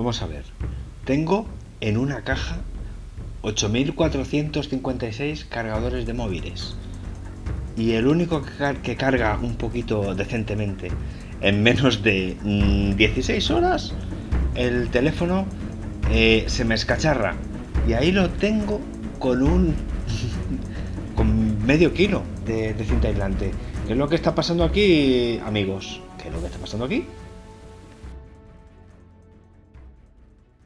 Vamos a ver. Tengo en una caja 8.456 cargadores de móviles. Y el único que, carga un poquito decentemente en menos de mm, 16 horas, el teléfono eh, se me escacharra. Y ahí lo tengo con un... con medio kilo de, de cinta aislante. ¿Qué es lo que está pasando aquí, amigos? ¿Qué es lo que está pasando aquí?